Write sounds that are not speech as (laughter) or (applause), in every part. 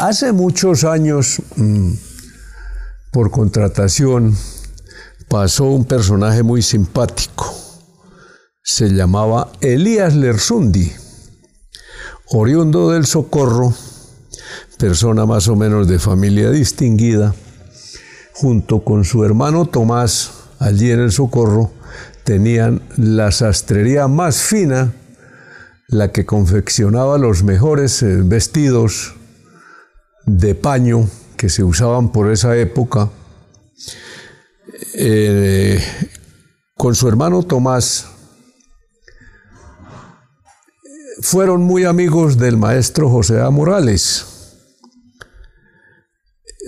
Hace muchos años, mm, por contratación, pasó un personaje muy simpático. Se llamaba Elías Lersundi, oriundo del Socorro, persona más o menos de familia distinguida, junto con su hermano Tomás, allí en el Socorro, tenían la sastrería más fina, la que confeccionaba los mejores eh, vestidos de paño que se usaban por esa época. Eh, con su hermano Tomás fueron muy amigos del maestro José A. Morales,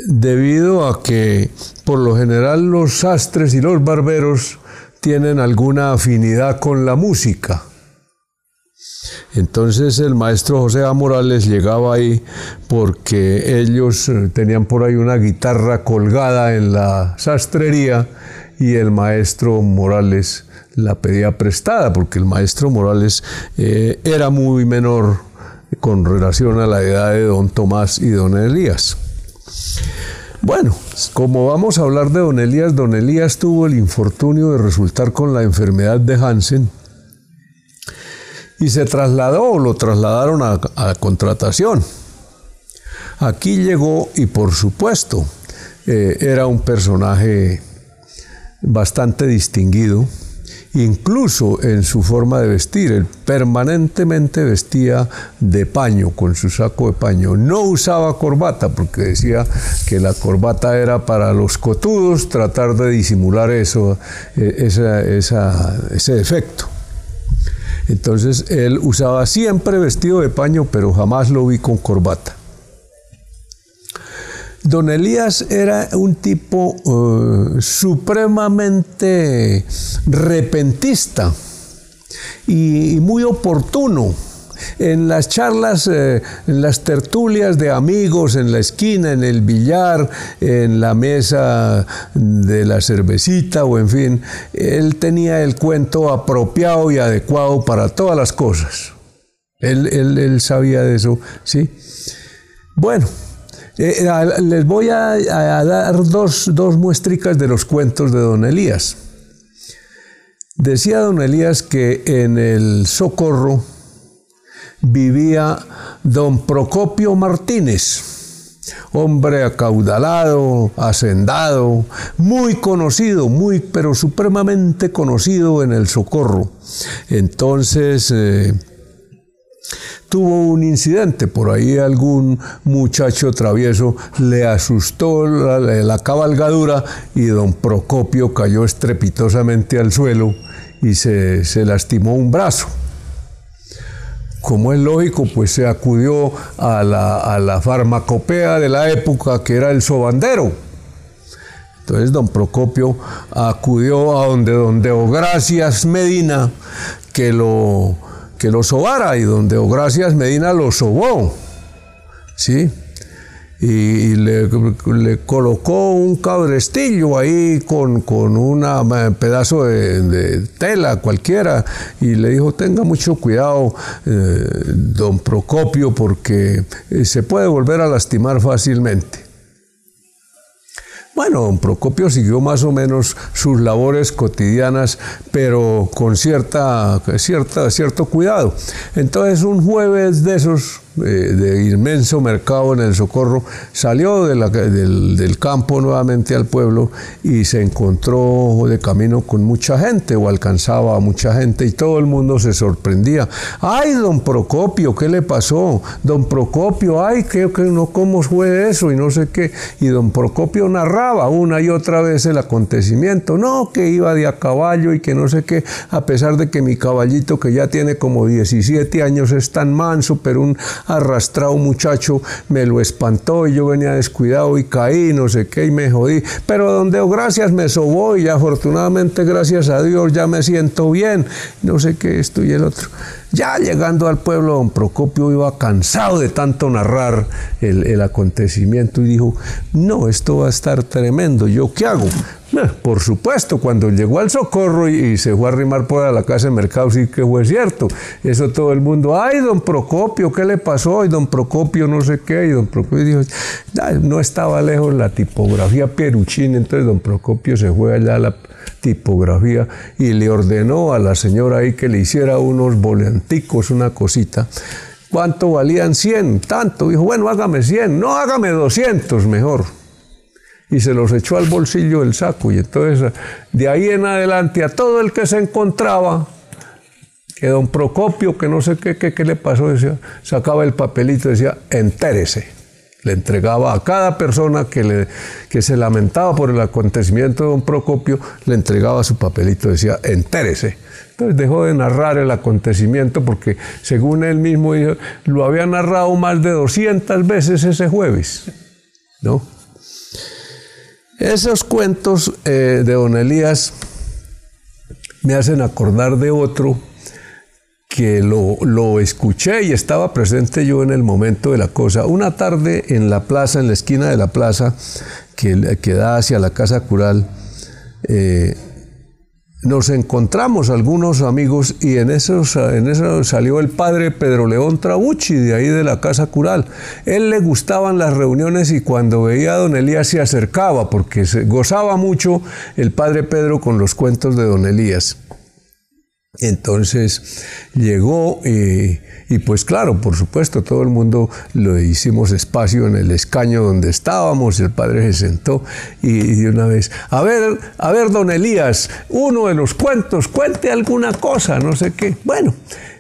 debido a que por lo general los sastres y los barberos tienen alguna afinidad con la música. Entonces el maestro José A. Morales llegaba ahí porque ellos eh, tenían por ahí una guitarra colgada en la sastrería y el maestro Morales la pedía prestada porque el maestro Morales eh, era muy menor con relación a la edad de don Tomás y don Elías. Bueno, como vamos a hablar de don Elías, don Elías tuvo el infortunio de resultar con la enfermedad de Hansen y se trasladó lo trasladaron a, a contratación. Aquí llegó y por supuesto eh, era un personaje bastante distinguido incluso en su forma de vestir. Él permanentemente vestía de paño, con su saco de paño. No usaba corbata porque decía que la corbata era para los cotudos tratar de disimular eso, eh, ese defecto. Entonces él usaba siempre vestido de paño, pero jamás lo vi con corbata. Don Elías era un tipo eh, supremamente repentista y, muy oportuno. En las charlas, eh, en las tertulias de amigos, en la esquina, en el billar, en la mesa de la cervecita o en fin, él tenía el cuento apropiado y adecuado para todas las cosas. Él, él sabía de eso, ¿sí? Bueno, eh, les voy a, dar dos, dos muestricas de los cuentos de don Elías. Decía don Elías que en el Socorro vivía don Procopio Martínez, hombre acaudalado, hacendado, muy conocido, muy, pero supremamente conocido en el Socorro. Entonces, eh, tuvo un incidente, por ahí algún muchacho travieso le asustó la, cabalgadura y don Procopio cayó estrepitosamente al suelo y se, lastimó un brazo. Como es lógico, pues se acudió a la, a la farmacopea de la época que era el sobandero. Entonces don Procopio acudió a donde don Deogracias Medina, que lo que lo sobara y donde Ogracias Medina lo sobó. ¿Sí? Y le, colocó un cabrestillo ahí con, un pedazo de, tela cualquiera y le dijo tenga mucho cuidado eh, don Procopio porque eh, se puede volver a lastimar fácilmente. Bueno, don Procopio siguió más o menos sus labores cotidianas, pero con cierta, cierta, cierto cuidado. Entonces, un jueves de esos, eh, de inmenso mercado en el Socorro, salió del, campo nuevamente al pueblo y se encontró de camino con mucha gente o alcanzaba a mucha gente y todo el mundo se sorprendía. ¡Ay, don Procopio, qué le pasó! Don Procopio, ¡ay, qué, qué no, cómo fue eso! Y no sé qué. Y don Procopio narraba una y otra vez el acontecimiento. No, que iba de a caballo y que no sé qué, a pesar de que mi caballito que ya tiene como 17 años es tan manso, pero un arrastrado muchacho me lo espantó y yo venía descuidado y caí, no sé qué, y me jodí. Pero donde oh, gracias me sobó y afortunadamente gracias a Dios ya me siento bien, no sé qué, esto y el otro. Ya llegando al pueblo, don Procopio iba cansado de tanto narrar el, acontecimiento y dijo, no, esto va a estar tremendo, ¿yo qué hago? Por supuesto, cuando llegó al socorro y, se fue a arrimar por la casa de mercado, sí que fue cierto. Eso todo el mundo, ay, don Procopio, ¿qué le pasó? Y don Procopio no sé qué. Y don Procopio dijo, no estaba lejos la tipografía Pieruchín, entonces don Procopio se fue allá a la tipografía y le ordenó a la señora ahí que le hiciera unos volanticos, una cosita. ¿Cuánto valían? 100, tanto. Dijo, bueno, hágame 100, no hágame 200 mejor y se los echó al bolsillo del saco. Y entonces, de ahí en adelante, a todo el que se encontraba, que don Procopio, que no sé qué, qué, le pasó, decía, sacaba el papelito y decía, entérese. Le entregaba a cada persona que, se lamentaba por el acontecimiento de don Procopio, le entregaba su papelito, decía, entérese. Entonces dejó de narrar el acontecimiento porque, según él mismo dijo, lo había narrado más de 200 veces ese jueves. ¿No? Esos cuentos eh, de don Elías me hacen acordar de otro que lo, escuché y estaba presente yo en el momento de la cosa. Una tarde en la plaza, en la esquina de la plaza que, da hacia la casa cural, eh, nos encontramos algunos amigos y en eso, en salió el padre Pedro León Trabucci, de ahí de la Casa Cural. Él le gustaban las reuniones y cuando veía a don Elías se acercaba porque gozaba mucho el padre Pedro con los cuentos de don Elías. Entonces llegó y, pues claro, por supuesto, todo el mundo lo hicimos espacio en el escaño donde estábamos, y el padre se sentó y, de una vez, a ver, a ver, don Elías, uno de los cuentos, cuente alguna cosa, no sé qué. Bueno,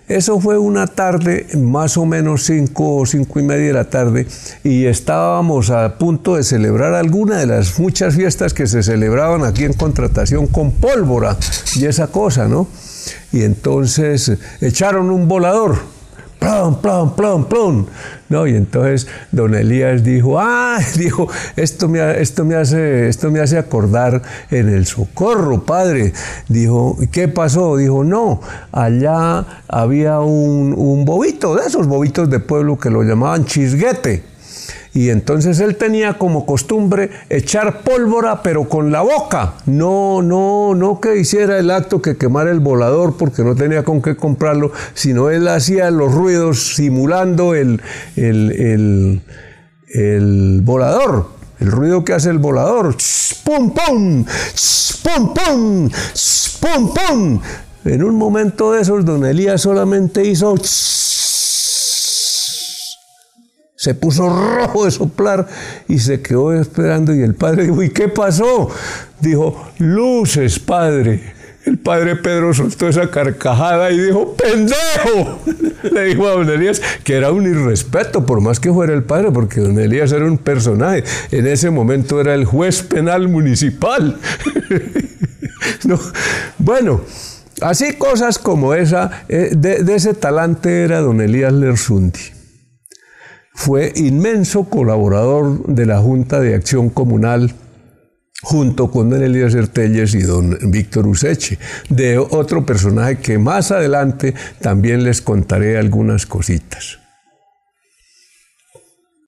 eso fue una tarde, más o menos cinco o cinco y media de la tarde, y estábamos a punto de celebrar alguna de las muchas fiestas que se celebraban aquí en contratación con pólvora y esa cosa, ¿no? Y entonces echaron un volador. Plum, plum, plum, plum. No, y entonces don Elías dijo, ah, (laughs) dijo, esto me, esto me, hace, esto me hace acordar en el socorro, padre. Dijo, ¿qué pasó? Dijo, no, allá había un, un bobito, de esos bobitos de pueblo que lo llamaban chisguete. Y entonces él tenía como costumbre echar pólvora, pero con la boca. No, no, no que hiciera el acto que quemara el volador porque no tenía con qué comprarlo, sino él hacía los ruidos simulando el, el, volador. El ruido que hace el volador. ¡Pum, pum! ¡Pum, pum! ¡Pum, pum! En un momento de esos, don Elías solamente hizo se puso rojo de soplar y se quedó esperando y el padre dijo, ¿y qué pasó? Dijo, luces, padre. El padre Pedro soltó esa carcajada y dijo, ¡pendejo! (laughs) Le dijo a don Elías que era un irrespeto, por más que fuera el padre, porque don Elías era un personaje. En ese momento era el juez penal municipal. (laughs) Bueno, así cosas como esa, eh, de, de ese talante era don Elías Lersundi. Fue inmenso colaborador de la Junta de Acción Comunal junto con don Elías Ertelles y don Víctor Useche, de otro personaje que más adelante también les contaré algunas cositas.